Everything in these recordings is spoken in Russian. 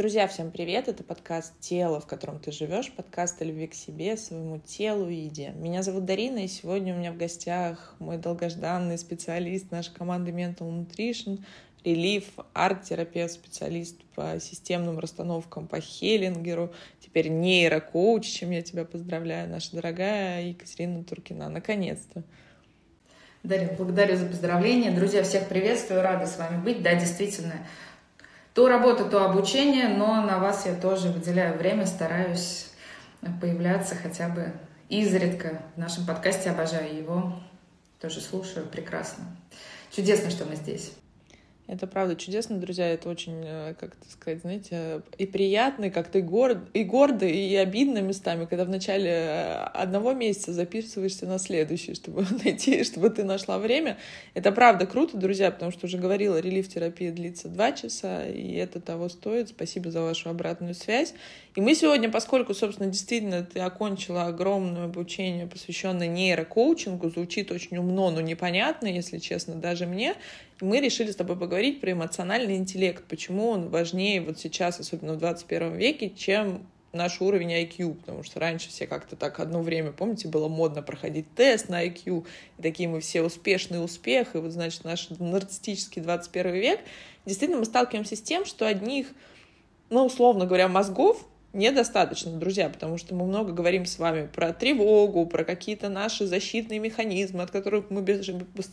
Друзья, всем привет! Это подкаст «Тело, в котором ты живешь», подкаст о любви к себе, своему телу и еде. Меня зовут Дарина, и сегодня у меня в гостях мой долгожданный специалист нашей команды Mental Nutrition, релиф, арт-терапевт, специалист по системным расстановкам, по хеллингеру, теперь нейрокоуч, чем я тебя поздравляю, наша дорогая Екатерина Туркина. Наконец-то! Дарья, благодарю за поздравления. Друзья, всех приветствую, рада с вами быть. Да, действительно, то работа, то обучение, но на вас я тоже выделяю время, стараюсь появляться хотя бы изредка в нашем подкасте, обожаю его, тоже слушаю, прекрасно. Чудесно, что мы здесь. Это правда чудесно, друзья. Это очень, э, как сказать, знаете, и приятно, и как-то и, горд, и гордо, и обидно местами, когда в начале э, одного месяца записываешься на следующий, чтобы найти, чтобы ты нашла время. Это правда круто, друзья, потому что уже говорила, релиф-терапия длится два часа, и это того стоит. Спасибо за вашу обратную связь. И мы сегодня, поскольку, собственно, действительно ты окончила огромное обучение, посвященное нейрокоучингу, звучит очень умно, но непонятно, если честно, даже мне, мы решили с тобой поговорить про эмоциональный интеллект, почему он важнее вот сейчас, особенно в 21 веке, чем наш уровень IQ, потому что раньше все как-то так одно время, помните, было модно проходить тест на IQ, и такие мы все успешный успех, и вот, значит, наш нарциссический 21 век, действительно мы сталкиваемся с тем, что одних, ну, условно говоря, мозгов недостаточно, друзья, потому что мы много говорим с вами про тревогу, про какие-то наши защитные механизмы, от которых мы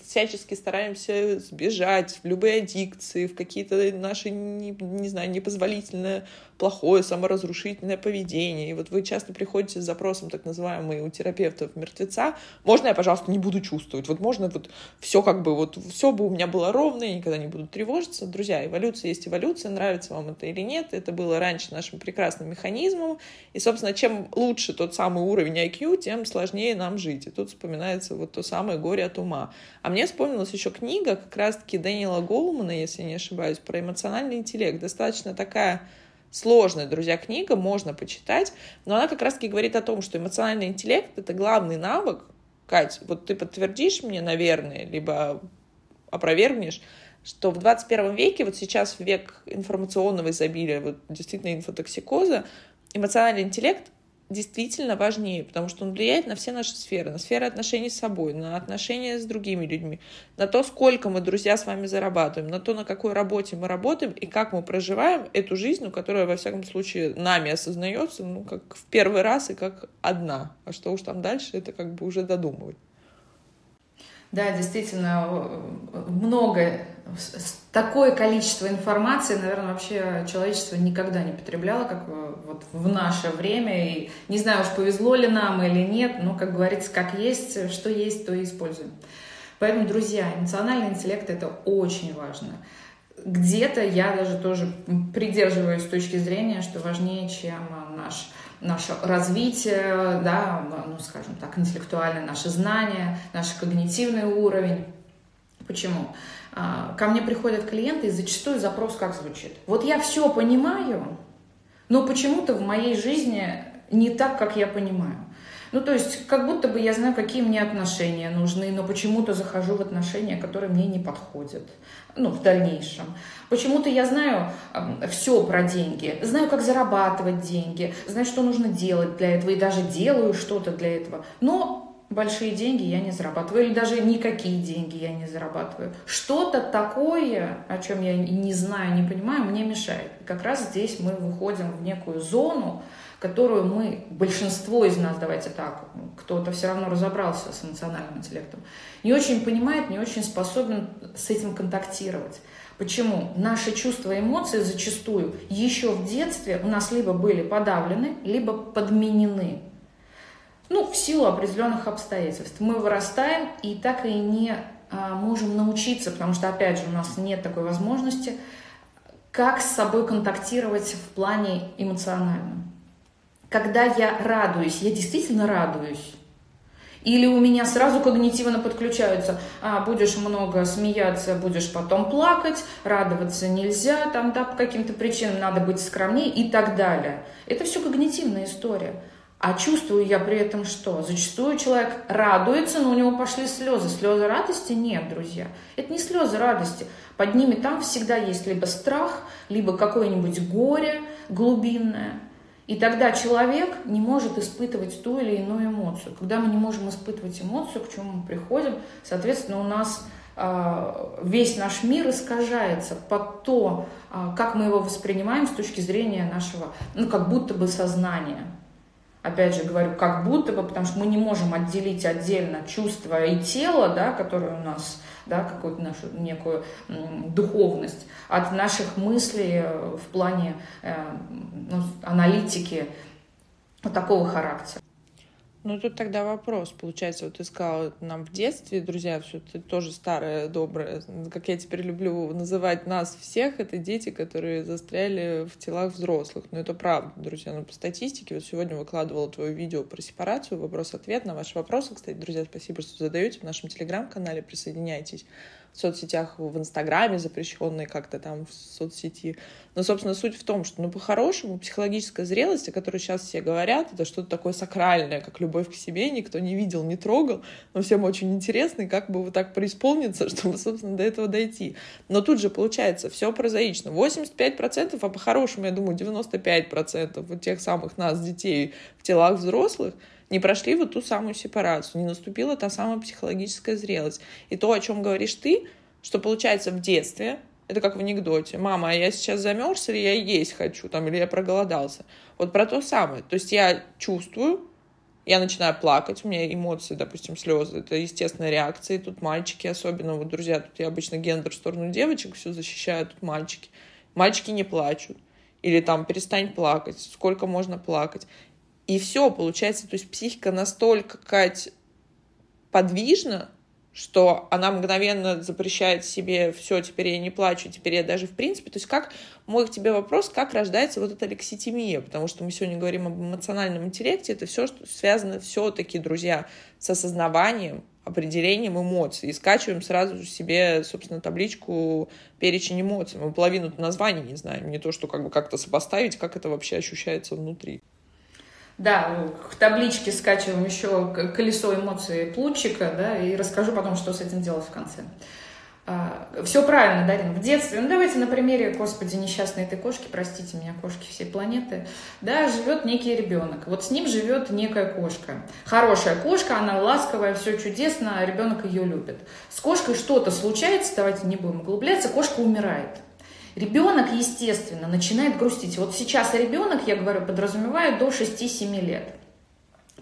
всячески стараемся сбежать в любые аддикции, в какие-то наши, не, не знаю, непозволительные плохое, саморазрушительное поведение. И вот вы часто приходите с запросом, так называемый, у терапевтов мертвеца, можно я, пожалуйста, не буду чувствовать? Вот можно вот все как бы, вот все бы у меня было ровно, я никогда не буду тревожиться. Друзья, эволюция есть эволюция, нравится вам это или нет, это было раньше нашим прекрасным механизмом. И, собственно, чем лучше тот самый уровень IQ, тем сложнее нам жить. И тут вспоминается вот то самое горе от ума. А мне вспомнилась еще книга как раз-таки Дэниела Голмана, если не ошибаюсь, про эмоциональный интеллект. Достаточно такая сложная, друзья, книга, можно почитать, но она как раз-таки говорит о том, что эмоциональный интеллект — это главный навык. Кать, вот ты подтвердишь мне, наверное, либо опровергнешь, что в 21 веке, вот сейчас век информационного изобилия, вот действительно инфотоксикоза, эмоциональный интеллект действительно важнее, потому что он влияет на все наши сферы, на сферы отношений с собой, на отношения с другими людьми, на то, сколько мы, друзья, с вами зарабатываем, на то, на какой работе мы работаем и как мы проживаем эту жизнь, ну, которая, во всяком случае, нами осознается, ну, как в первый раз и как одна. А что уж там дальше, это как бы уже додумывать. Да, действительно, много, такое количество информации, наверное, вообще человечество никогда не потребляло, как вот в наше время. И не знаю уж, повезло ли нам или нет, но, как говорится, как есть, что есть, то и используем. Поэтому, друзья, эмоциональный интеллект – это очень важно. Где-то я даже тоже придерживаюсь точки зрения, что важнее, чем наш наше развитие, да, ну, скажем так, интеллектуальное, наше знание, наш когнитивный уровень. Почему? А, ко мне приходят клиенты, и зачастую запрос как звучит. Вот я все понимаю, но почему-то в моей жизни не так, как я понимаю. Ну, то есть, как будто бы я знаю, какие мне отношения нужны, но почему-то захожу в отношения, которые мне не подходят, ну, в дальнейшем. Почему-то я знаю э, все про деньги, знаю, как зарабатывать деньги, знаю, что нужно делать для этого, и даже делаю что-то для этого. Но большие деньги я не зарабатываю, или даже никакие деньги я не зарабатываю. Что-то такое, о чем я не знаю, не понимаю, мне мешает. И как раз здесь мы выходим в некую зону, которую мы, большинство из нас, давайте так, кто-то все равно разобрался с эмоциональным интеллектом, не очень понимает, не очень способен с этим контактировать. Почему? Наши чувства и эмоции зачастую еще в детстве у нас либо были подавлены, либо подменены. Ну, в силу определенных обстоятельств. Мы вырастаем и так и не а, можем научиться, потому что, опять же, у нас нет такой возможности, как с собой контактировать в плане эмоциональном когда я радуюсь, я действительно радуюсь. Или у меня сразу когнитивно подключаются, а, будешь много смеяться, будешь потом плакать, радоваться нельзя, там, да, по каким-то причинам надо быть скромнее и так далее. Это все когнитивная история. А чувствую я при этом что? Зачастую человек радуется, но у него пошли слезы. Слезы радости нет, друзья. Это не слезы радости. Под ними там всегда есть либо страх, либо какое-нибудь горе, глубинное. И тогда человек не может испытывать ту или иную эмоцию. Когда мы не можем испытывать эмоцию, к чему мы приходим, соответственно, у нас а, весь наш мир искажается под то, а, как мы его воспринимаем с точки зрения нашего, ну, как будто бы сознания. Опять же говорю, как будто бы, потому что мы не можем отделить отдельно чувство и тело, да, которое у нас, да, какую-то нашу некую духовность, от наших мыслей э, в плане э, ну, аналитики вот такого характера. Ну, тут тогда вопрос. Получается, вот ты сказала нам в детстве, друзья, все ты тоже старая, добрая. Как я теперь люблю называть нас всех, это дети, которые застряли в телах взрослых. Но это правда, друзья. Но по статистике, вот сегодня выкладывала твое видео про сепарацию, вопрос-ответ на ваши вопросы. Кстати, друзья, спасибо, что задаете в нашем телеграм-канале. Присоединяйтесь в соцсетях, в Инстаграме запрещенной как-то там в соцсети. Но, собственно, суть в том, что, ну, по-хорошему, психологическая зрелость, о которой сейчас все говорят, это что-то такое сакральное, как любовь к себе, никто не видел, не трогал, но всем очень интересно, и как бы вот так преисполниться, чтобы, собственно, до этого дойти. Но тут же, получается, все прозаично. 85%, а по-хорошему, я думаю, 95% вот тех самых нас, детей, в телах взрослых — не прошли вот ту самую сепарацию, не наступила та самая психологическая зрелость. И то, о чем говоришь ты, что получается в детстве, это как в анекдоте. Мама, а я сейчас замерз или я есть хочу, там, или я проголодался. Вот про то самое. То есть я чувствую, я начинаю плакать, у меня эмоции, допустим, слезы, это естественная реакция, и тут мальчики, особенно вот друзья, тут я обычно гендер в сторону девочек все защищаю, тут мальчики. Мальчики не плачут. Или там перестань плакать, сколько можно плакать. И все, получается, то есть психика настолько какая-то подвижна, что она мгновенно запрещает себе все, теперь я не плачу, теперь я даже в принципе, то есть как, мой к тебе вопрос, как рождается вот эта лекситимия, потому что мы сегодня говорим об эмоциональном интеллекте, это все, что связано все-таки, друзья, с осознаванием, определением эмоций, и скачиваем сразу себе, собственно, табличку перечень эмоций. Мы половину названий не знаем, не то, что как бы как-то сопоставить, как это вообще ощущается внутри. Да, к табличке скачиваем еще колесо эмоций Плутчика, да, и расскажу потом, что с этим делать в конце. А, все правильно, Дарина, в детстве. Ну, давайте на примере, господи, несчастной этой кошки, простите меня, кошки всей планеты, да, живет некий ребенок. Вот с ним живет некая кошка. Хорошая кошка, она ласковая, все чудесно, ребенок ее любит. С кошкой что-то случается, давайте не будем углубляться, кошка умирает. Ребенок, естественно, начинает грустить. Вот сейчас ребенок, я говорю, подразумеваю до 6-7 лет.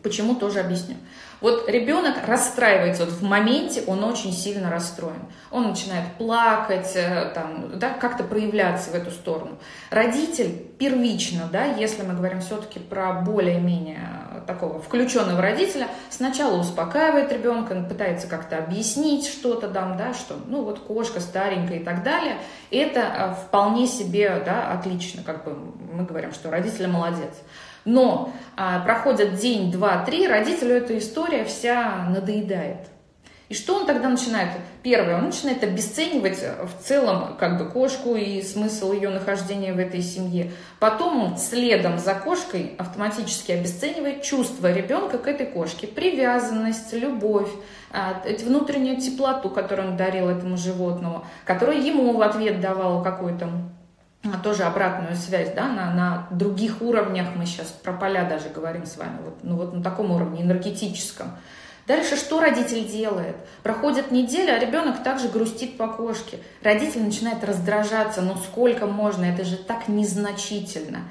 Почему, тоже объясню. Вот ребенок расстраивается, вот в моменте он очень сильно расстроен. Он начинает плакать, э, там, да, как-то проявляться в эту сторону. Родитель первично, да, если мы говорим все-таки про более-менее такого включенного родителя, сначала успокаивает ребенка, пытается как-то объяснить что-то там, да, что, ну вот кошка старенькая и так далее. Это э, вполне себе, да, отлично, как бы мы говорим, что родитель молодец. Но а, проходит день, два, три, родителю эта история вся надоедает. И что он тогда начинает? Первое, он начинает обесценивать в целом как бы кошку и смысл ее нахождения в этой семье. Потом следом за кошкой автоматически обесценивает чувство ребенка к этой кошке. Привязанность, любовь, а, внутреннюю теплоту, которую он дарил этому животному, которую ему в ответ давал какой-то а, тоже обратную связь, да, на, на других уровнях, мы сейчас про поля даже говорим с вами, вот, ну вот на таком уровне энергетическом. Дальше что родитель делает? Проходит неделя, а ребенок также грустит по кошке. Родитель начинает раздражаться, ну сколько можно, это же так незначительно.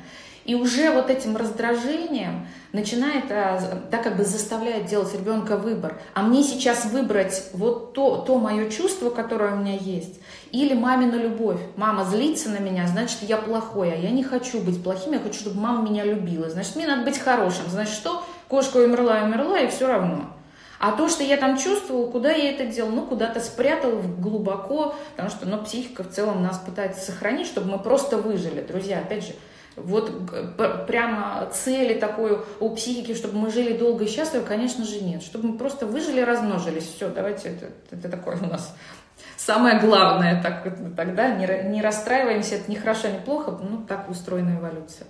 И уже вот этим раздражением начинает, да, как бы заставляет делать ребенка выбор. А мне сейчас выбрать вот то, то мое чувство, которое у меня есть, или мамину любовь. Мама злится на меня, значит, я плохой, а я не хочу быть плохим, я хочу, чтобы мама меня любила. Значит, мне надо быть хорошим. Значит, что? Кошка умерла, умерла, и все равно. А то, что я там чувствовала, куда я это делал? Ну, куда-то спрятал глубоко, потому что, ну, психика в целом нас пытается сохранить, чтобы мы просто выжили. Друзья, опять же, вот прямо цели такой у психики, чтобы мы жили долго и счастливо, конечно же, нет. Чтобы мы просто выжили, размножились. Все, давайте, это, это такое у нас самое главное. Так, тогда не, не расстраиваемся, это не хорошо, не плохо, ну, так устроена эволюция.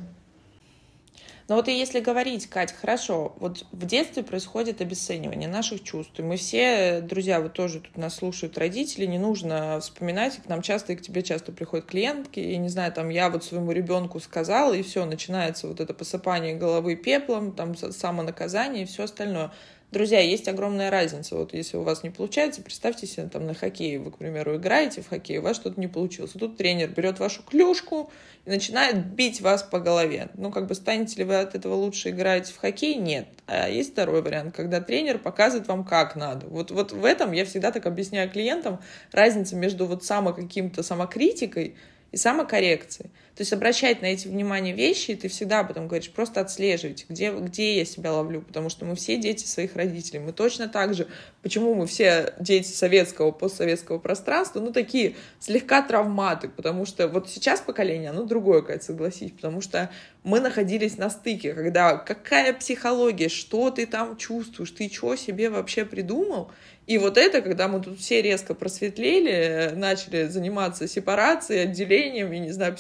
Но вот и если говорить, Кать, хорошо, вот в детстве происходит обесценивание наших чувств. И мы все, друзья, вот тоже тут нас слушают родители, не нужно вспоминать, к нам часто и к тебе часто приходят клиентки, и не знаю, там я вот своему ребенку сказала, и все, начинается вот это посыпание головы пеплом, там самонаказание и все остальное. Друзья, есть огромная разница. Вот если у вас не получается, представьте себе, там на хоккее вы, к примеру, играете в хоккей, у вас что-то не получилось. И тут тренер берет вашу клюшку и начинает бить вас по голове. Ну, как бы станете ли вы от этого лучше играть в хоккей? Нет. А есть второй вариант, когда тренер показывает вам, как надо. Вот, вот в этом я всегда так объясняю клиентам разница между вот само каким-то самокритикой и самокоррекцией. То есть обращать на эти внимание вещи, и ты всегда потом говоришь, просто отслеживайте, где, где я себя ловлю, потому что мы все дети своих родителей. Мы точно так же, почему мы все дети советского, постсоветского пространства, ну, такие слегка травматы, потому что вот сейчас поколение, оно другое, Кать, согласись, потому что мы находились на стыке, когда какая психология, что ты там чувствуешь, ты что себе вообще придумал, и вот это, когда мы тут все резко просветлели, начали заниматься сепарацией, отделением, я не знаю,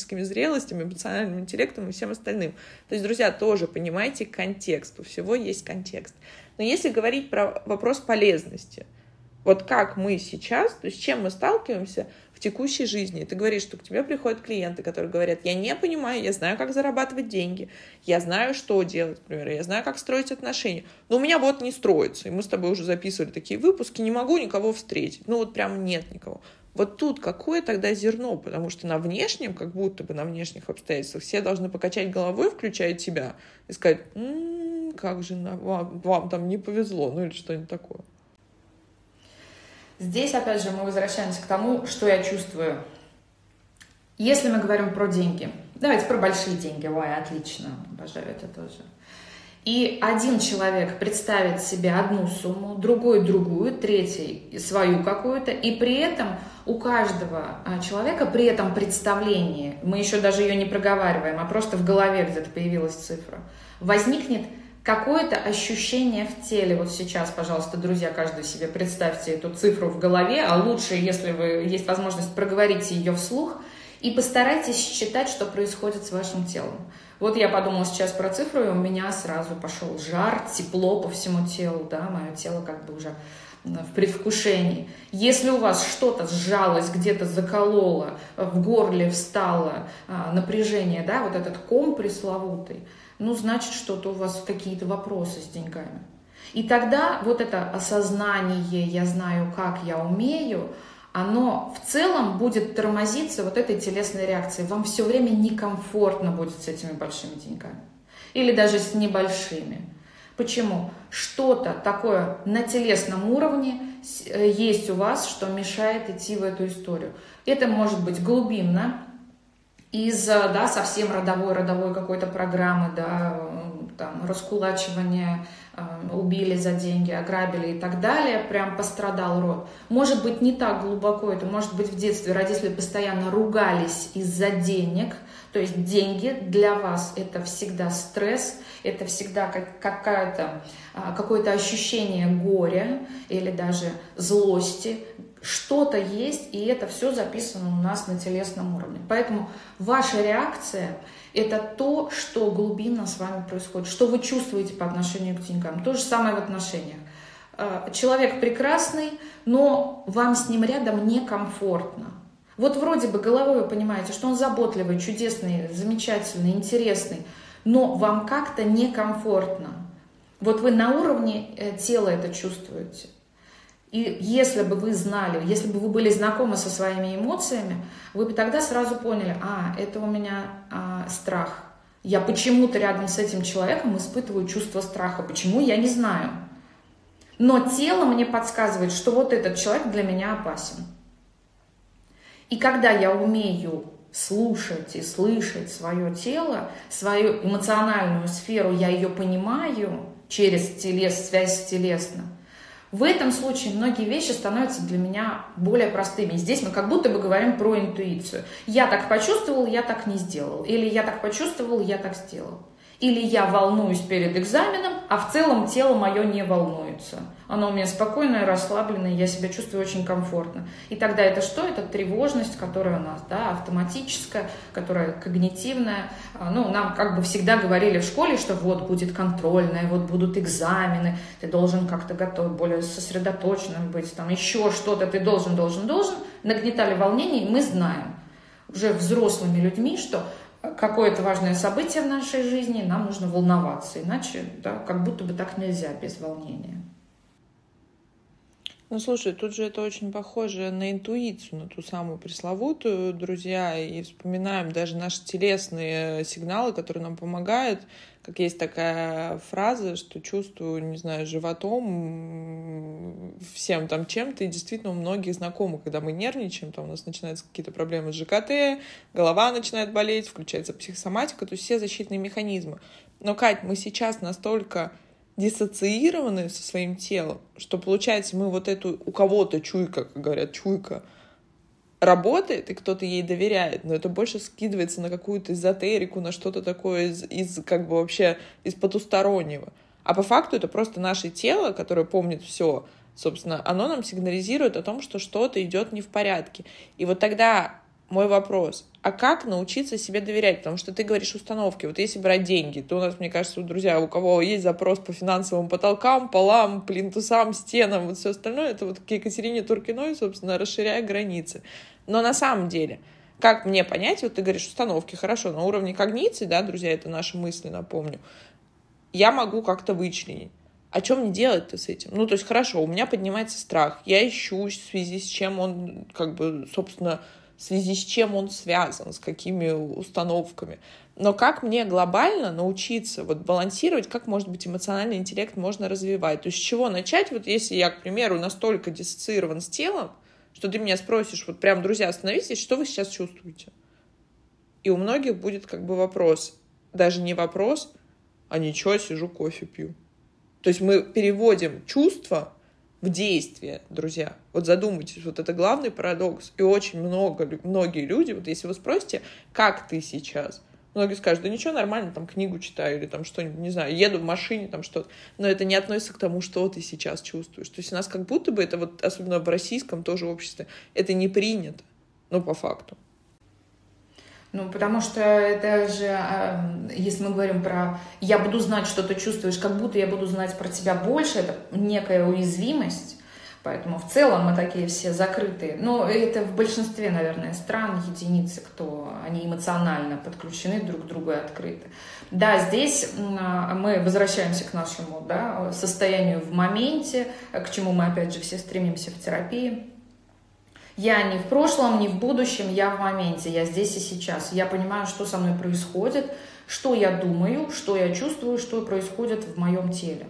психологическими зрелостями, эмоциональным интеллектом и всем остальным. То есть, друзья, тоже понимайте контекст, у всего есть контекст. Но если говорить про вопрос полезности, вот как мы сейчас, то есть чем мы сталкиваемся, текущей жизни. ты говоришь, что к тебе приходят клиенты, которые говорят, я не понимаю, я знаю, как зарабатывать деньги, я знаю, что делать, например, я знаю, как строить отношения, но у меня вот не строится. И мы с тобой уже записывали такие выпуски, не могу никого встретить. Ну вот прям нет никого. Вот тут какое тогда зерно? Потому что на внешнем, как будто бы на внешних обстоятельствах, все должны покачать головой, включая тебя, и сказать, м-м, как же вам, вам там не повезло, ну или что-нибудь такое. Здесь, опять же, мы возвращаемся к тому, что я чувствую. Если мы говорим про деньги, давайте про большие деньги, ой, отлично, обожаю это тоже. И один человек представит себе одну сумму, другой другую, третий свою какую-то, и при этом у каждого а, человека при этом представлении, мы еще даже ее не проговариваем, а просто в голове где-то появилась цифра, возникнет какое-то ощущение в теле. Вот сейчас, пожалуйста, друзья, каждый себе представьте эту цифру в голове, а лучше, если вы есть возможность, проговорите ее вслух и постарайтесь считать, что происходит с вашим телом. Вот я подумала сейчас про цифру, и у меня сразу пошел жар, тепло по всему телу, да, мое тело как бы уже в предвкушении. Если у вас что-то сжалось, где-то закололо, в горле встало а, напряжение, да, вот этот ком пресловутый, ну, значит, что-то у вас какие-то вопросы с деньгами. И тогда вот это осознание, я знаю, как я умею, оно в целом будет тормозиться вот этой телесной реакцией. Вам все время некомфортно будет с этими большими деньгами. Или даже с небольшими. Почему? Что-то такое на телесном уровне э, есть у вас, что мешает идти в эту историю. Это может быть глубинно, из да, совсем родовой, родовой какой-то программы, да, там, раскулачивание, э, убили за деньги, ограбили и так далее, прям пострадал род. Может быть, не так глубоко, это может быть в детстве родители постоянно ругались из-за денег, то есть деньги для вас это всегда стресс, это всегда как, какая-то, а, какое-то ощущение горя или даже злости, что-то есть, и это все записано у нас на телесном уровне. Поэтому ваша реакция – это то, что глубинно с вами происходит, что вы чувствуете по отношению к деньгам. То же самое в отношениях. Э, человек прекрасный, но вам с ним рядом некомфортно. Вот вроде бы головой вы понимаете, что он заботливый, чудесный, замечательный, интересный, но вам как-то некомфортно. Вот вы на уровне э, тела это чувствуете. И если бы вы знали, если бы вы были знакомы со своими эмоциями, вы бы тогда сразу поняли, а, это у меня а, страх. Я почему-то рядом с этим человеком испытываю чувство страха. Почему, я не знаю. Но тело мне подсказывает, что вот этот человек для меня опасен. И когда я умею слушать и слышать свое тело, свою эмоциональную сферу, я ее понимаю через телес, связь с телесным, в этом случае многие вещи становятся для меня более простыми. Здесь мы как будто бы говорим про интуицию. Я так почувствовал, я так не сделал. Или я так почувствовал, я так сделал. Или я волнуюсь перед экзаменом, а в целом тело мое не волнуется. Оно у меня спокойное, расслабленное, я себя чувствую очень комфортно. И тогда это что? Это тревожность, которая у нас да, автоматическая, которая когнитивная. А, ну, нам как бы всегда говорили в школе, что вот будет контрольная, вот будут экзамены, ты должен как-то готов, более сосредоточенным быть, там еще что-то, ты должен, должен, должен. Нагнетали волнение, и мы знаем уже взрослыми людьми, что какое-то важное событие в нашей жизни, нам нужно волноваться, иначе да, как будто бы так нельзя без волнения. Ну, слушай, тут же это очень похоже на интуицию, на ту самую пресловутую, друзья, и вспоминаем даже наши телесные сигналы, которые нам помогают, как есть такая фраза, что чувствую, не знаю, животом, всем там чем-то, и действительно у многих знакомы, когда мы нервничаем, там у нас начинаются какие-то проблемы с ЖКТ, голова начинает болеть, включается психосоматика, то есть все защитные механизмы. Но, Кать, мы сейчас настолько диссоциированы со своим телом, что получается мы вот эту, у кого-то чуйка, как говорят, чуйка, работает, и кто-то ей доверяет, но это больше скидывается на какую-то эзотерику, на что-то такое из, из как бы вообще из потустороннего. А по факту это просто наше тело, которое помнит все, собственно, оно нам сигнализирует о том, что что-то идет не в порядке. И вот тогда мой вопрос, а как научиться себе доверять? Потому что ты говоришь установки. Вот если брать деньги, то у нас, мне кажется, друзья, у кого есть запрос по финансовым потолкам, полам, плинтусам, стенам, вот все остальное, это вот к Екатерине Туркиной, собственно, расширяя границы. Но на самом деле, как мне понять, вот ты говоришь установки, хорошо, на уровне когниции, да, друзья, это наши мысли, напомню, я могу как-то вычленить. А что мне делать-то с этим? Ну, то есть, хорошо, у меня поднимается страх, я ищу в связи с чем он, как бы, собственно, в связи с чем он связан, с какими установками. Но как мне глобально научиться вот балансировать, как, может быть, эмоциональный интеллект можно развивать? То есть с чего начать, вот если я, к примеру, настолько диссоциирован с телом, что ты меня спросишь, вот прям, друзья, остановитесь, что вы сейчас чувствуете? И у многих будет как бы вопрос, даже не вопрос, а ничего, сижу, кофе пью. То есть мы переводим чувства в действие, друзья. Вот задумайтесь, вот это главный парадокс. И очень много, многие люди, вот если вы спросите, как ты сейчас, Многие скажут, да ничего, нормально, там книгу читаю или там что-нибудь, не знаю, еду в машине, там что-то. Но это не относится к тому, что ты сейчас чувствуешь. То есть у нас как будто бы это вот, особенно в российском тоже обществе, это не принято, ну, по факту. Ну, потому что это же, а, если мы говорим про «я буду знать, что ты чувствуешь», как будто я буду знать про тебя больше, это некая уязвимость. Поэтому в целом мы такие все закрытые. Но это в большинстве, наверное, стран единицы, кто они эмоционально подключены друг к другу и открыты. Да, здесь а, мы возвращаемся к нашему да, состоянию в моменте, к чему мы опять же все стремимся в терапии. Я не в прошлом, не в будущем, я в моменте, я здесь и сейчас. Я понимаю, что со мной происходит, что я думаю, что я чувствую, что происходит в моем теле.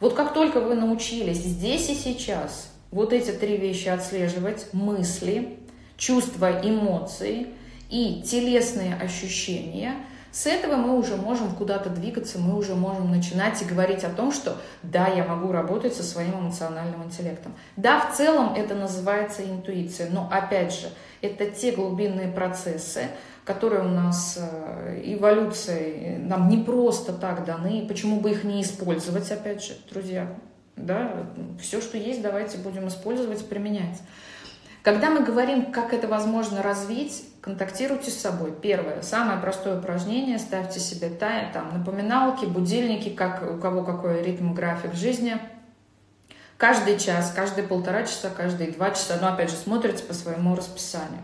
Вот как только вы научились здесь и сейчас вот эти три вещи отслеживать, мысли, чувства, эмоции и телесные ощущения – с этого мы уже можем куда-то двигаться, мы уже можем начинать и говорить о том, что да, я могу работать со своим эмоциональным интеллектом. Да, в целом это называется интуиция, но опять же, это те глубинные процессы, которые у нас э, эволюцией нам не просто так даны, почему бы их не использовать, опять же, друзья, да, все, что есть, давайте будем использовать, применять. Когда мы говорим, как это возможно развить, контактируйте с собой. Первое, самое простое упражнение, ставьте себе там, напоминалки, будильники, как, у кого какой ритм, график жизни. Каждый час, каждые полтора часа, каждые два часа, но опять же смотрите по своему расписанию.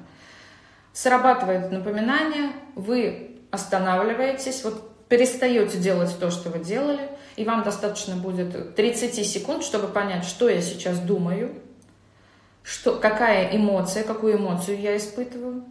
Срабатывает напоминание, вы останавливаетесь, вот перестаете делать то, что вы делали, и вам достаточно будет 30 секунд, чтобы понять, что я сейчас думаю, что, какая эмоция, какую эмоцию я испытываю,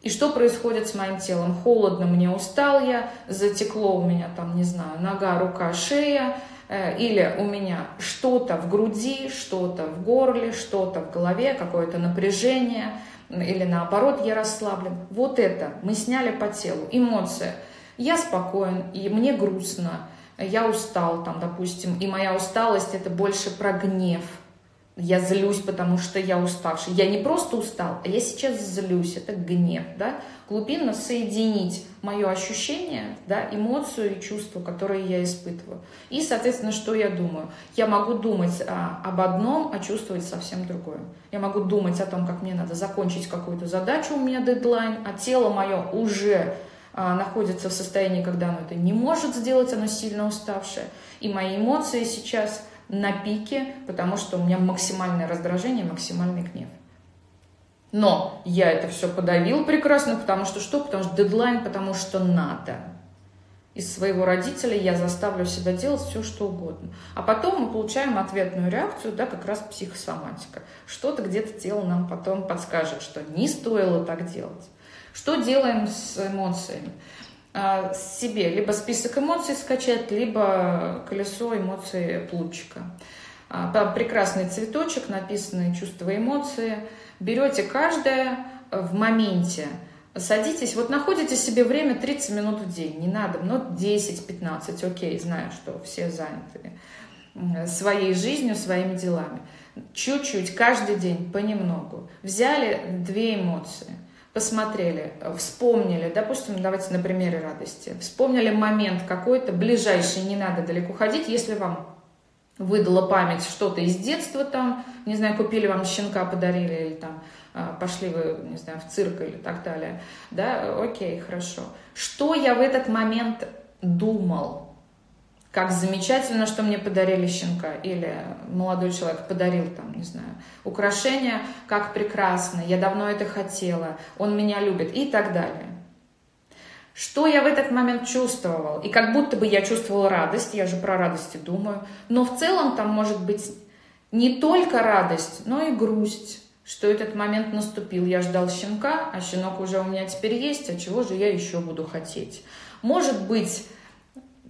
и что происходит с моим телом. Холодно мне, устал я, затекло у меня там, не знаю, нога, рука, шея, э, или у меня что-то в груди, что-то в горле, что-то в голове, какое-то напряжение, или наоборот я расслаблен. Вот это мы сняли по телу. Эмоция. Я спокоен, и мне грустно, я устал там, допустим, и моя усталость это больше про гнев – я злюсь, потому что я уставший. Я не просто устал, а я сейчас злюсь. Это гнев, да? Глубинно соединить мое ощущение, да, эмоцию и чувство, которые я испытываю. И, соответственно, что я думаю? Я могу думать а, об одном, а чувствовать совсем другое. Я могу думать о том, как мне надо закончить какую-то задачу, у меня дедлайн, а тело мое уже а, находится в состоянии, когда оно это не может сделать, оно сильно уставшее. И мои эмоции сейчас на пике, потому что у меня максимальное раздражение, максимальный гнев. Но я это все подавил прекрасно, потому что что? Потому что дедлайн, потому что надо. Из своего родителя я заставлю себя делать все, что угодно. А потом мы получаем ответную реакцию, да, как раз психосоматика. Что-то где-то тело нам потом подскажет, что не стоило так делать. Что делаем с эмоциями? А, себе либо список эмоций скачать, либо колесо эмоций плутчика. А, прекрасный цветочек, написанные чувства и эмоции. Берете каждое в моменте, садитесь, вот находите себе время 30 минут в день, не надо, но 10-15, окей, знаю, что все заняты своей жизнью, своими делами. Чуть-чуть, каждый день, понемногу. Взяли две эмоции – посмотрели, вспомнили, допустим, давайте на примере радости, вспомнили момент какой-то, ближайший, не надо далеко ходить, если вам выдала память что-то из детства там, не знаю, купили вам щенка, подарили, или там а, пошли вы, не знаю, в цирк или так далее, да, окей, хорошо. Что я в этот момент думал? Как замечательно, что мне подарили щенка, или молодой человек подарил там, не знаю, украшение, как прекрасно, я давно это хотела, он меня любит и так далее. Что я в этот момент чувствовал? И как будто бы я чувствовала радость, я же про радости думаю, но в целом там может быть не только радость, но и грусть, что этот момент наступил. Я ждал щенка, а щенок уже у меня теперь есть, а чего же я еще буду хотеть? Может быть,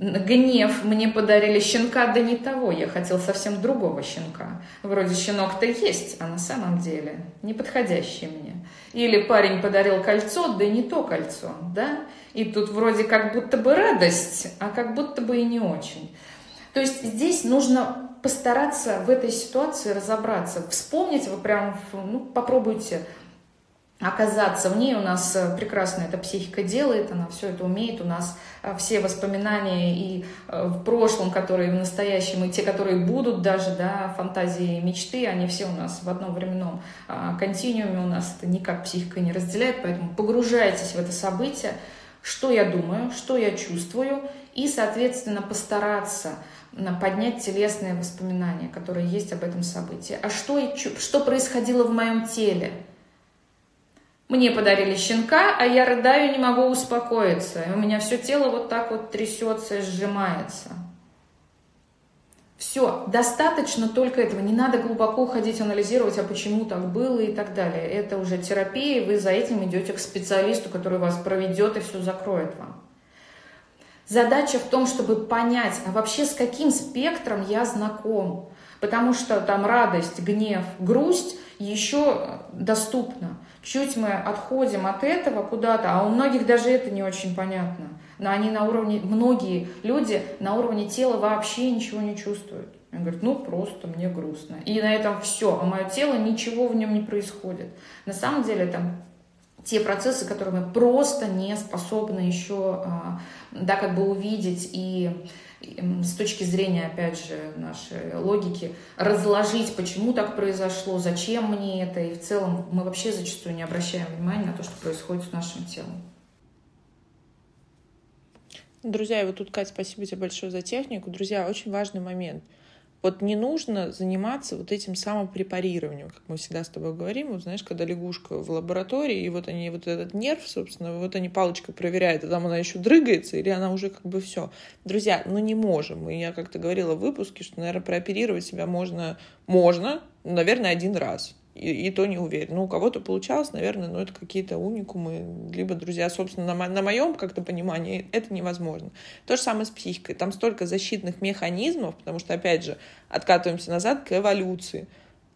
гнев, мне подарили щенка, да не того, я хотел совсем другого щенка. Вроде щенок-то есть, а на самом деле неподходящий мне. Или парень подарил кольцо, да не то кольцо, да? И тут вроде как будто бы радость, а как будто бы и не очень. То есть здесь нужно постараться в этой ситуации разобраться. Вспомнить, вы прям, ну, попробуйте оказаться в ней. У нас э, прекрасно эта психика делает, она все это умеет. У нас э, все воспоминания и э, в прошлом, которые в настоящем, и те, которые будут даже, да, фантазии мечты, они все у нас в одном временном а, континууме. У нас это никак психика не разделяет, поэтому погружайтесь в это событие, что я думаю, что я чувствую, и, соответственно, постараться поднять телесные воспоминания, которые есть об этом событии. А что, что происходило в моем теле – мне подарили щенка, а я рыдаю, не могу успокоиться. И у меня все тело вот так вот трясется и сжимается. Все, достаточно только этого. Не надо глубоко уходить, анализировать, а почему так было и так далее. Это уже терапия, и вы за этим идете к специалисту, который вас проведет и все закроет вам. Задача в том, чтобы понять, а вообще с каким спектром я знаком. Потому что там радость, гнев, грусть еще доступна. Чуть мы отходим от этого куда-то, а у многих даже это не очень понятно. Но они на уровне, многие люди на уровне тела вообще ничего не чувствуют. Они говорят, ну просто мне грустно. И на этом все, а мое тело ничего в нем не происходит. На самом деле это те процессы, которые мы просто не способны еще а, да, как бы увидеть и с точки зрения, опять же, нашей логики, разложить, почему так произошло, зачем мне это, и в целом мы вообще зачастую не обращаем внимания на то, что происходит с нашим телом. Друзья, и вот тут, Катя, спасибо тебе большое за технику. Друзья, очень важный момент — вот не нужно заниматься вот этим самопрепарированием, как мы всегда с тобой говорим. Вот знаешь, когда лягушка в лаборатории, и вот они вот этот нерв, собственно, вот они палочкой проверяют, а там она еще дрыгается, или она уже как бы все. Друзья, ну не можем. И я как-то говорила в выпуске, что, наверное, прооперировать себя можно, можно, наверное, один раз и, и то не уверен. Ну, у кого-то получалось, наверное, но это какие-то уникумы, либо друзья, собственно, на, на моем как-то понимании это невозможно. То же самое с психикой. Там столько защитных механизмов, потому что, опять же, откатываемся назад к эволюции.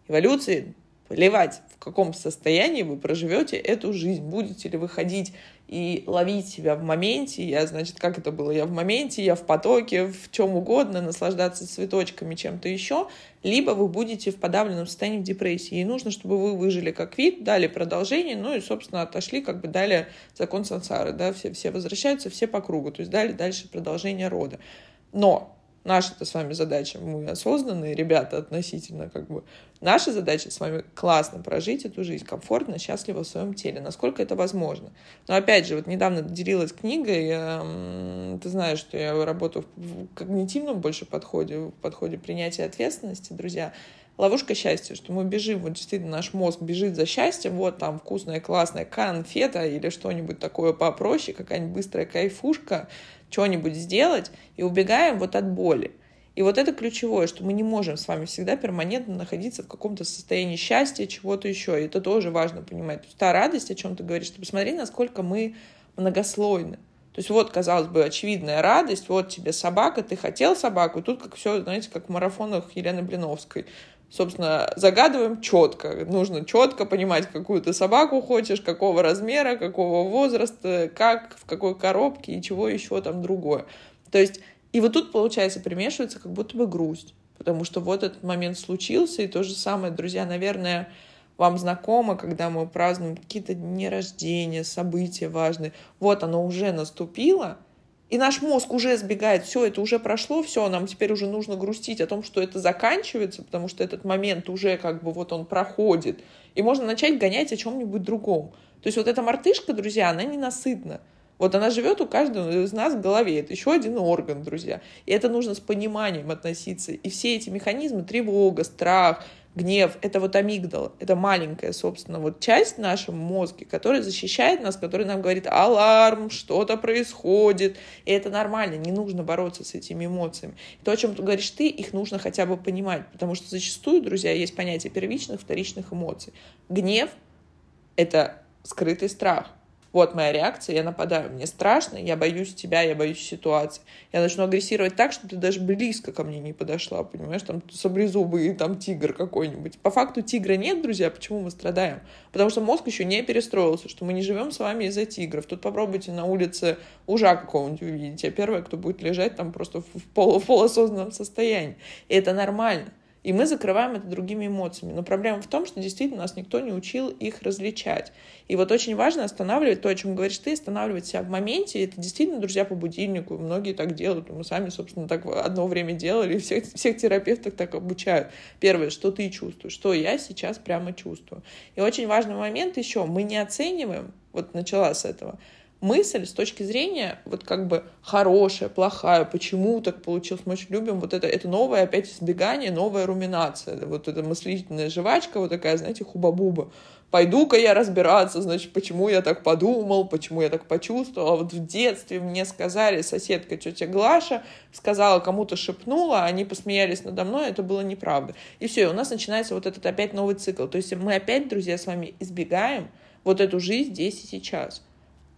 Эволюции Плевать, в каком состоянии вы проживете эту жизнь. Будете ли вы ходить и ловить себя в моменте. Я, значит, как это было? Я в моменте, я в потоке, в чем угодно, наслаждаться цветочками, чем-то еще. Либо вы будете в подавленном состоянии, в депрессии. И нужно, чтобы вы выжили как вид, дали продолжение, ну и, собственно, отошли, как бы дали закон сансары, да, все, все возвращаются, все по кругу, то есть дали дальше продолжение рода. Но Наша-то с вами задача, мы осознанные ребята относительно, как бы, наша задача с вами классно прожить эту жизнь, комфортно, счастливо в своем теле, насколько это возможно. Но опять же, вот недавно делилась книгой, я, ты знаешь, что я работаю в когнитивном больше подходе, в подходе принятия ответственности, друзья, ловушка счастья, что мы бежим, вот действительно наш мозг бежит за счастьем, вот там вкусная, классная конфета или что-нибудь такое попроще, какая-нибудь быстрая кайфушка, что-нибудь сделать и убегаем вот от боли. И вот это ключевое, что мы не можем с вами всегда перманентно находиться в каком-то состоянии счастья, чего-то еще. И это тоже важно понимать. То есть та радость, о чем ты говоришь, ты посмотри, насколько мы многослойны. То есть вот, казалось бы, очевидная радость, вот тебе собака, ты хотел собаку, тут как все, знаете, как в марафонах Елены Блиновской собственно, загадываем четко. Нужно четко понимать, какую ты собаку хочешь, какого размера, какого возраста, как, в какой коробке и чего еще там другое. То есть, и вот тут, получается, примешивается как будто бы грусть, потому что вот этот момент случился, и то же самое, друзья, наверное, вам знакомо, когда мы празднуем какие-то дни рождения, события важные. Вот оно уже наступило, и наш мозг уже сбегает, все, это уже прошло, все, нам теперь уже нужно грустить о том, что это заканчивается, потому что этот момент уже как бы вот он проходит. И можно начать гонять о чем-нибудь другом. То есть вот эта мартышка, друзья, она ненасытна. Вот она живет у каждого из нас в голове. Это еще один орган, друзья. И это нужно с пониманием относиться. И все эти механизмы, тревога, страх, гнев — это вот амигдала, это маленькая, собственно, вот часть в нашем мозге, которая защищает нас, которая нам говорит «аларм», что-то происходит, и это нормально, не нужно бороться с этими эмоциями. то, о чем ты говоришь ты, их нужно хотя бы понимать, потому что зачастую, друзья, есть понятие первичных, вторичных эмоций. Гнев — это скрытый страх — вот моя реакция, я нападаю, мне страшно, я боюсь тебя, я боюсь ситуации. Я начну агрессировать так, что ты даже близко ко мне не подошла, понимаешь, там саблезубый, там тигр какой-нибудь. По факту тигра нет, друзья, почему мы страдаем? Потому что мозг еще не перестроился, что мы не живем с вами из-за тигров. Тут попробуйте на улице ужа какого-нибудь увидеть, я первая, кто будет лежать там просто в, полу, в полуосознанном состоянии. И это нормально. И мы закрываем это другими эмоциями. Но проблема в том, что действительно нас никто не учил их различать. И вот очень важно останавливать то, о чем говоришь ты, останавливать себя в моменте. Это действительно, друзья, по будильнику. Многие так делают. Мы сами, собственно, так одно время делали. Всех, всех терапевтов так обучают. Первое, что ты чувствуешь, что я сейчас прямо чувствую. И очень важный момент еще. Мы не оцениваем, вот начала с этого, мысль с точки зрения вот как бы хорошая, плохая, почему так получилось, мы очень любим вот это, это новое опять избегание, новая руминация, вот эта мыслительная жвачка вот такая, знаете, хуба-буба. Пойду-ка я разбираться, значит, почему я так подумал, почему я так почувствовал. А вот в детстве мне сказали, соседка тетя Глаша сказала, кому-то шепнула, они посмеялись надо мной, это было неправда. И все, и у нас начинается вот этот опять новый цикл. То есть мы опять, друзья, с вами избегаем вот эту жизнь здесь и сейчас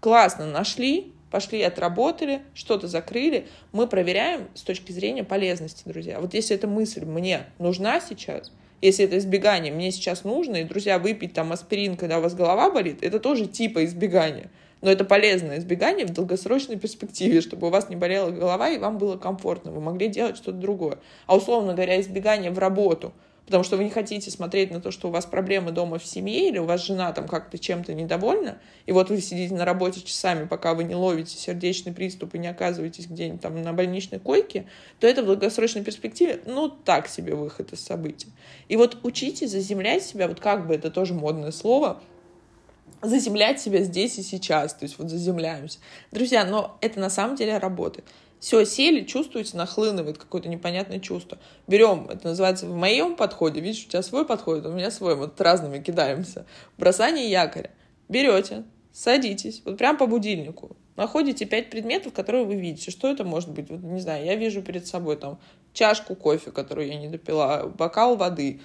классно нашли, пошли, отработали, что-то закрыли, мы проверяем с точки зрения полезности, друзья. Вот если эта мысль мне нужна сейчас, если это избегание мне сейчас нужно, и, друзья, выпить там аспирин, когда у вас голова болит, это тоже типа избегания. Но это полезное избегание в долгосрочной перспективе, чтобы у вас не болела голова и вам было комфортно, вы могли делать что-то другое. А условно говоря, избегание в работу – потому что вы не хотите смотреть на то, что у вас проблемы дома в семье, или у вас жена там как-то чем-то недовольна, и вот вы сидите на работе часами, пока вы не ловите сердечный приступ и не оказываетесь где-нибудь там на больничной койке, то это в долгосрочной перспективе, ну, так себе выход из событий. И вот учите заземлять себя, вот как бы это тоже модное слово, заземлять себя здесь и сейчас, то есть вот заземляемся. Друзья, но это на самом деле работает. Все, сели, чувствуете, нахлынывает какое-то непонятное чувство. Берем, это называется в моем подходе, видишь, у тебя свой подход, у меня свой, вот разными кидаемся. Бросание якоря. Берете, садитесь, вот прям по будильнику, находите пять предметов, которые вы видите. Что это может быть? Вот, не знаю, я вижу перед собой там чашку кофе, которую я не допила, бокал воды,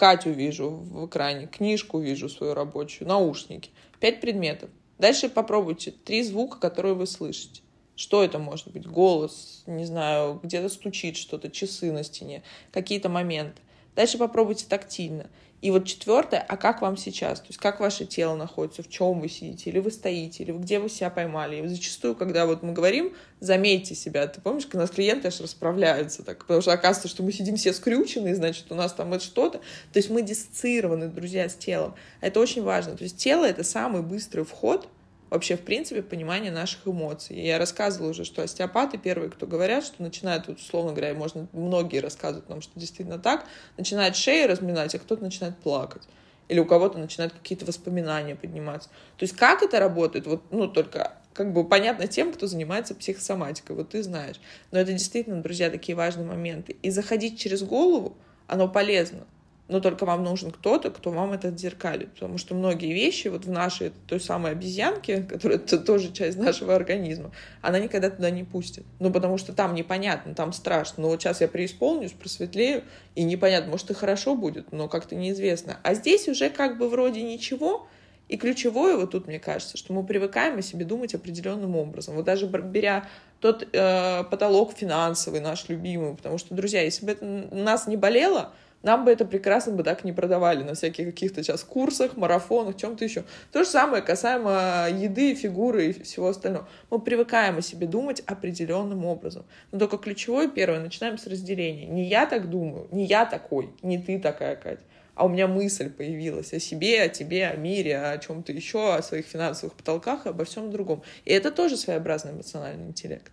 Катю вижу в экране, книжку вижу свою рабочую, наушники. Пять предметов. Дальше попробуйте три звука, которые вы слышите. Что это может быть? Голос, не знаю, где-то стучит что-то, часы на стене, какие-то моменты. Дальше попробуйте тактильно. И вот четвертое, а как вам сейчас? То есть как ваше тело находится, в чем вы сидите, или вы стоите, или где вы себя поймали. И зачастую, когда вот мы говорим, заметьте себя. Ты помнишь, когда у нас клиенты аж расправляются так, потому что оказывается, что мы сидим все скрюченные, значит, у нас там это что-то. То есть мы диссоциированы, друзья, с телом. Это очень важно. То есть тело — это самый быстрый вход — вообще, в принципе, понимание наших эмоций. Я рассказывала уже, что остеопаты первые, кто говорят, что начинают, вот, условно говоря, можно, многие рассказывают нам, что действительно так, начинает шею разминать, а кто-то начинает плакать. Или у кого-то начинают какие-то воспоминания подниматься. То есть как это работает, вот, ну, только как бы понятно тем, кто занимается психосоматикой, вот ты знаешь. Но это действительно, друзья, такие важные моменты. И заходить через голову, оно полезно но только вам нужен кто-то, кто вам это отзеркалит, потому что многие вещи вот в нашей той самой обезьянке, которая тоже часть нашего организма, она никогда туда не пустит, ну потому что там непонятно, там страшно, но вот сейчас я преисполнюсь, просветлею, и непонятно, может и хорошо будет, но как-то неизвестно, а здесь уже как бы вроде ничего, и ключевое вот тут, мне кажется, что мы привыкаем о себе думать определенным образом. Вот даже беря тот э, потолок финансовый наш любимый, потому что, друзья, если бы это нас не болело, нам бы это прекрасно бы так не продавали на всяких каких-то сейчас курсах, марафонах, чем-то еще. То же самое касаемо еды, фигуры и всего остального. Мы привыкаем о себе думать определенным образом. Но только ключевое первое, начинаем с разделения. Не я так думаю, не я такой, не ты такая, Катя а у меня мысль появилась о себе, о тебе, о мире, о чем-то еще, о своих финансовых потолках, обо всем другом. И это тоже своеобразный эмоциональный интеллект.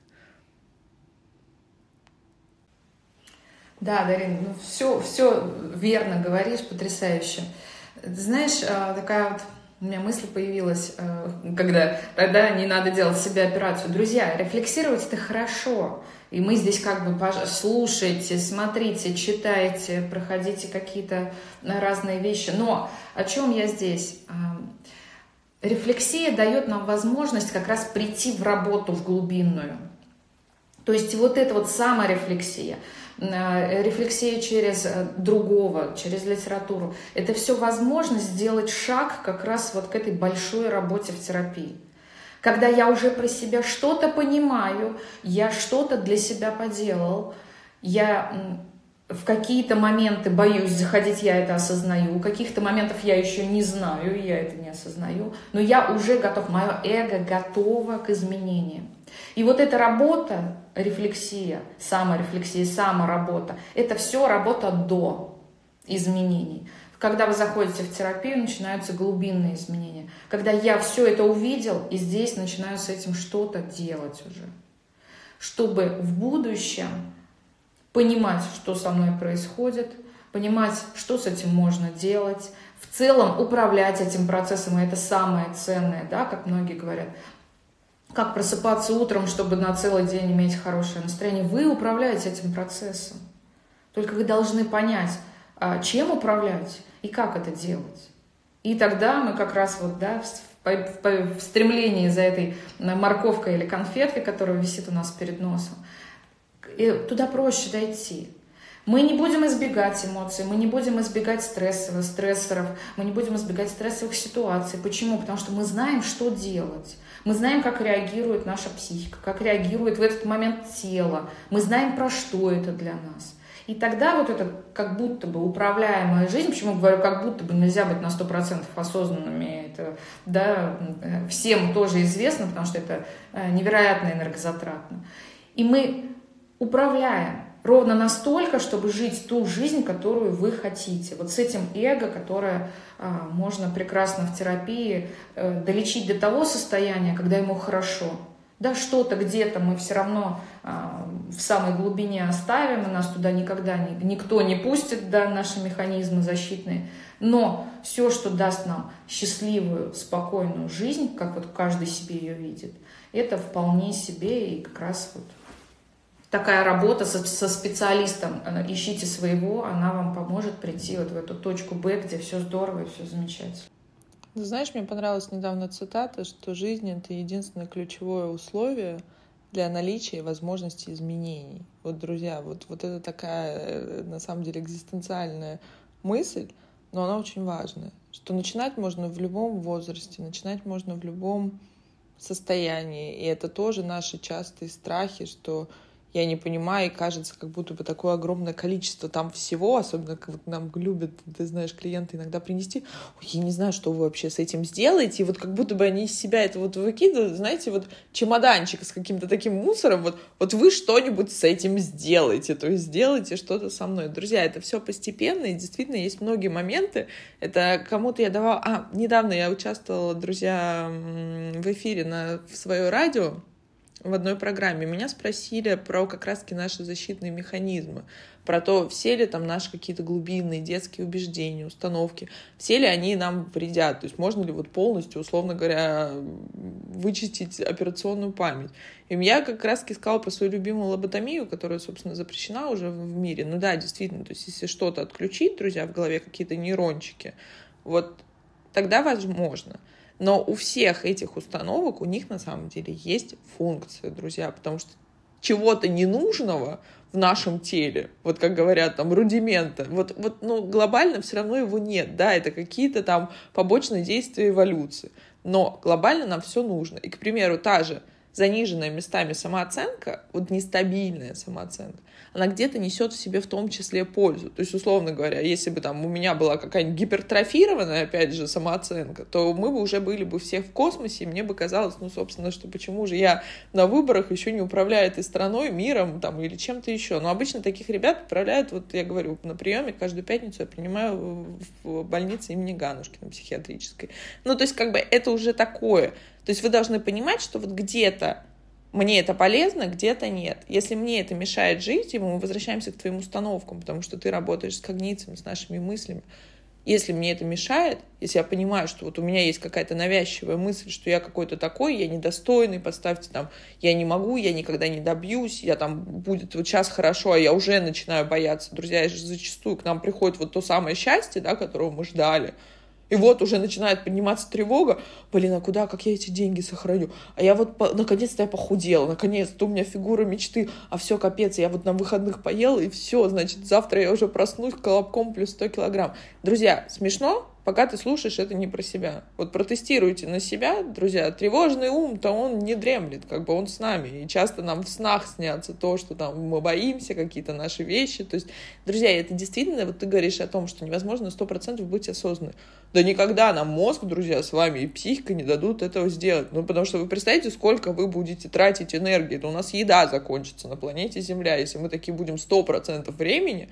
Да, Дарин, ну все, все верно говоришь, потрясающе. Знаешь, а, такая вот у меня мысль появилась, а, когда тогда не надо делать себе операцию. Друзья, рефлексировать это хорошо. И мы здесь как бы слушайте, смотрите, читайте, проходите какие-то разные вещи. Но о чем я здесь? А, рефлексия дает нам возможность как раз прийти в работу, в глубинную. То есть вот эта вот саморефлексия – рефлексия через э, другого, через литературу. Это все возможность сделать шаг как раз вот к этой большой работе в терапии. Когда я уже про себя что-то понимаю, я что-то для себя поделал, я в какие-то моменты боюсь заходить, я это осознаю, у каких-то моментов я еще не знаю, я это не осознаю, но я уже готов, мое эго готово к изменениям. И вот эта работа, рефлексия, саморефлексия, саморабота, это все работа до изменений. Когда вы заходите в терапию, начинаются глубинные изменения. Когда я все это увидел, и здесь начинаю с этим что-то делать уже. Чтобы в будущем понимать, что со мной происходит, понимать, что с этим можно делать, в целом управлять этим процессом, и это самое ценное, да, как многие говорят, как просыпаться утром, чтобы на целый день иметь хорошее настроение. Вы управляете этим процессом. Только вы должны понять, а, чем управлять и как это делать. И тогда мы как раз вот, да, в, стремлении за этой морковкой или конфеткой, которая висит у нас перед носом, туда проще дойти. Мы не будем избегать эмоций, мы не будем избегать стрессов, стрессоров, мы не будем избегать стрессовых ситуаций. Почему? Потому что мы знаем, что делать. Мы знаем, как реагирует наша психика, как реагирует в этот момент тело. Мы знаем, про что это для нас. И тогда вот это как будто бы управляемая жизнь, почему говорю, как будто бы нельзя быть на 100% осознанными, это да, всем тоже известно, потому что это э, невероятно энергозатратно. И мы управляем ровно настолько, чтобы жить ту жизнь, которую вы хотите. Вот с этим эго, которое а, можно прекрасно в терапии а, долечить до того состояния, когда ему хорошо. Да, что-то где-то мы все равно а, в самой глубине оставим, и нас туда никогда ни, никто не пустит, да, наши механизмы защитные. Но все, что даст нам счастливую, спокойную жизнь, как вот каждый себе ее видит, это вполне себе и как раз вот такая работа со, со специалистом, ищите своего, она вам поможет прийти вот в эту точку Б, где все здорово и все замечательно. Знаешь, мне понравилась недавно цитата, что жизнь — это единственное ключевое условие для наличия возможности изменений. Вот, друзья, вот, вот это такая, э, на самом деле, экзистенциальная мысль, но она очень важная, что начинать можно в любом возрасте, начинать можно в любом состоянии, и это тоже наши частые страхи, что я не понимаю, и кажется, как будто бы такое огромное количество там всего, особенно как вот нам любят, ты знаешь, клиенты иногда принести, Ой, я не знаю, что вы вообще с этим сделаете, и вот как будто бы они из себя это вот выкидывают, знаете, вот чемоданчик с каким-то таким мусором, вот, вот вы что-нибудь с этим сделаете, то есть сделайте что-то со мной. Друзья, это все постепенно, и действительно есть многие моменты, это кому-то я давала, а, недавно я участвовала, друзья, в эфире на, в свое радио, в одной программе. Меня спросили про как раз-таки наши защитные механизмы, про то, все ли там наши какие-то глубинные детские убеждения, установки, все ли они нам вредят, то есть можно ли вот полностью, условно говоря, вычистить операционную память. И я как раз-таки сказала про свою любимую лоботомию, которая, собственно, запрещена уже в мире. Ну да, действительно, то есть если что-то отключить, друзья, в голове какие-то нейрончики, вот тогда возможно. Но у всех этих установок, у них на самом деле есть функция, друзья, потому что чего-то ненужного в нашем теле, вот как говорят там рудимента, вот, вот ну, глобально все равно его нет, да, это какие-то там побочные действия эволюции, но глобально нам все нужно. И, к примеру, та же заниженная местами самооценка, вот нестабильная самооценка, она где-то несет в себе в том числе пользу. То есть, условно говоря, если бы там у меня была какая-нибудь гипертрофированная, опять же, самооценка, то мы бы уже были бы всех в космосе, и мне бы казалось, ну, собственно, что почему же я на выборах еще не управляю этой страной, миром там или чем-то еще. Но обычно таких ребят управляют, вот я говорю, на приеме каждую пятницу я принимаю в больнице имени Ганушкина психиатрической. Ну, то есть, как бы это уже такое. То есть вы должны понимать, что вот где-то мне это полезно, где-то нет. Если мне это мешает жить, и мы возвращаемся к твоим установкам, потому что ты работаешь с когнициями, с нашими мыслями. Если мне это мешает, если я понимаю, что вот у меня есть какая-то навязчивая мысль, что я какой-то такой, я недостойный, поставьте там, я не могу, я никогда не добьюсь, я там будет вот сейчас хорошо, а я уже начинаю бояться. Друзья, зачастую к нам приходит вот то самое счастье, да, которого мы ждали, и вот уже начинает подниматься тревога. Блин, а куда, как я эти деньги сохраню? А я вот, наконец-то я похудела, наконец-то у меня фигура мечты, а все, капец, я вот на выходных поела, и все, значит, завтра я уже проснусь колобком плюс 100 килограмм. Друзья, смешно? Пока ты слушаешь, это не про себя. Вот протестируйте на себя, друзья. Тревожный ум-то он не дремлет, как бы он с нами. И часто нам в снах снятся то, что там мы боимся, какие-то наши вещи. То есть, друзья, это действительно, вот ты говоришь о том, что невозможно сто процентов быть осознанным. Да никогда нам мозг, друзья, с вами и психика не дадут этого сделать. Ну, потому что вы представляете, сколько вы будете тратить энергии. Да у нас еда закончится на планете Земля, если мы такие будем сто процентов времени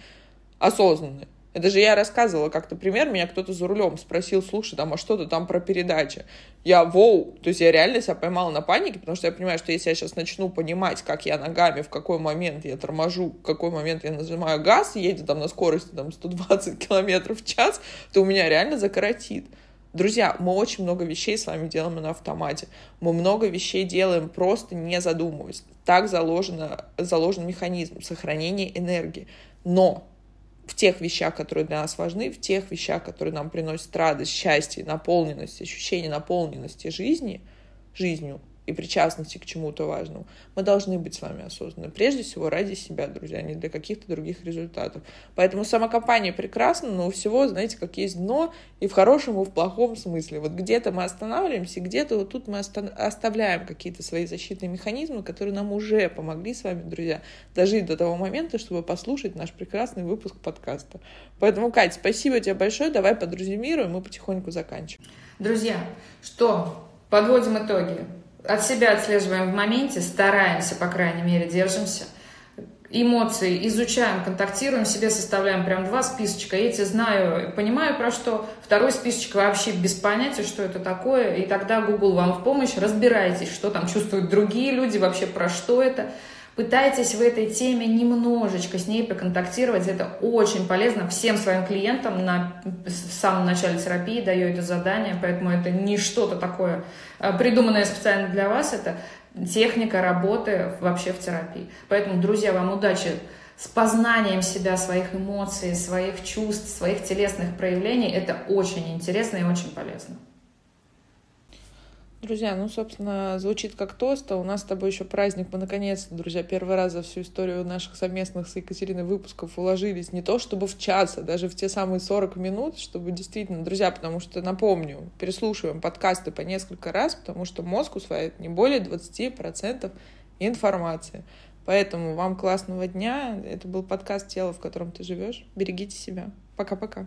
осознанные это же я рассказывала как-то пример, меня кто-то за рулем спросил, слушай, там, а что ты там про передачи? Я, воу, то есть я реально себя поймала на панике, потому что я понимаю, что если я сейчас начну понимать, как я ногами, в какой момент я торможу, в какой момент я нажимаю газ, едет там на скорости там 120 километров в час, то у меня реально закоротит. Друзья, мы очень много вещей с вами делаем на автомате. Мы много вещей делаем просто не задумываясь. Так заложено, заложен механизм сохранения энергии. Но в тех вещах, которые для нас важны, в тех вещах, которые нам приносят радость, счастье, наполненность, ощущение наполненности жизни, жизнью, и причастности к чему-то важному, мы должны быть с вами осознанны. Прежде всего ради себя, друзья, не для каких-то других результатов. Поэтому сама компания прекрасна, но у всего, знаете, как есть дно, и в хорошем, и в плохом смысле. Вот где-то мы останавливаемся, где-то вот тут мы оставляем какие-то свои защитные механизмы, которые нам уже помогли с вами, друзья, дожить до того момента, чтобы послушать наш прекрасный выпуск подкаста. Поэтому, Катя, спасибо тебе большое. Давай подрезюмируем, мы потихоньку заканчиваем. Друзья, что? Подводим итоги от себя отслеживаем в моменте, стараемся, по крайней мере, держимся. Эмоции изучаем, контактируем, себе составляем прям два списочка. Эти знаю, понимаю про что. Второй списочек вообще без понятия, что это такое. И тогда Google вам в помощь. Разбирайтесь, что там чувствуют другие люди, вообще про что это. Пытайтесь в этой теме немножечко с ней поконтактировать. Это очень полезно всем своим клиентам. На, в самом начале терапии даю это задание, поэтому это не что-то такое э, придуманное специально для вас. Это техника работы вообще в терапии. Поэтому, друзья, вам удачи с познанием себя, своих эмоций, своих чувств, своих телесных проявлений. Это очень интересно и очень полезно. Друзья, ну, собственно, звучит как тост, а у нас с тобой еще праздник. Мы, наконец-то, друзья, первый раз за всю историю наших совместных с Екатериной выпусков уложились не то чтобы в час, а даже в те самые 40 минут, чтобы действительно, друзья, потому что, напомню, переслушиваем подкасты по несколько раз, потому что мозг усваивает не более 20% информации. Поэтому вам классного дня. Это был подкаст «Тело, в котором ты живешь». Берегите себя. Пока-пока.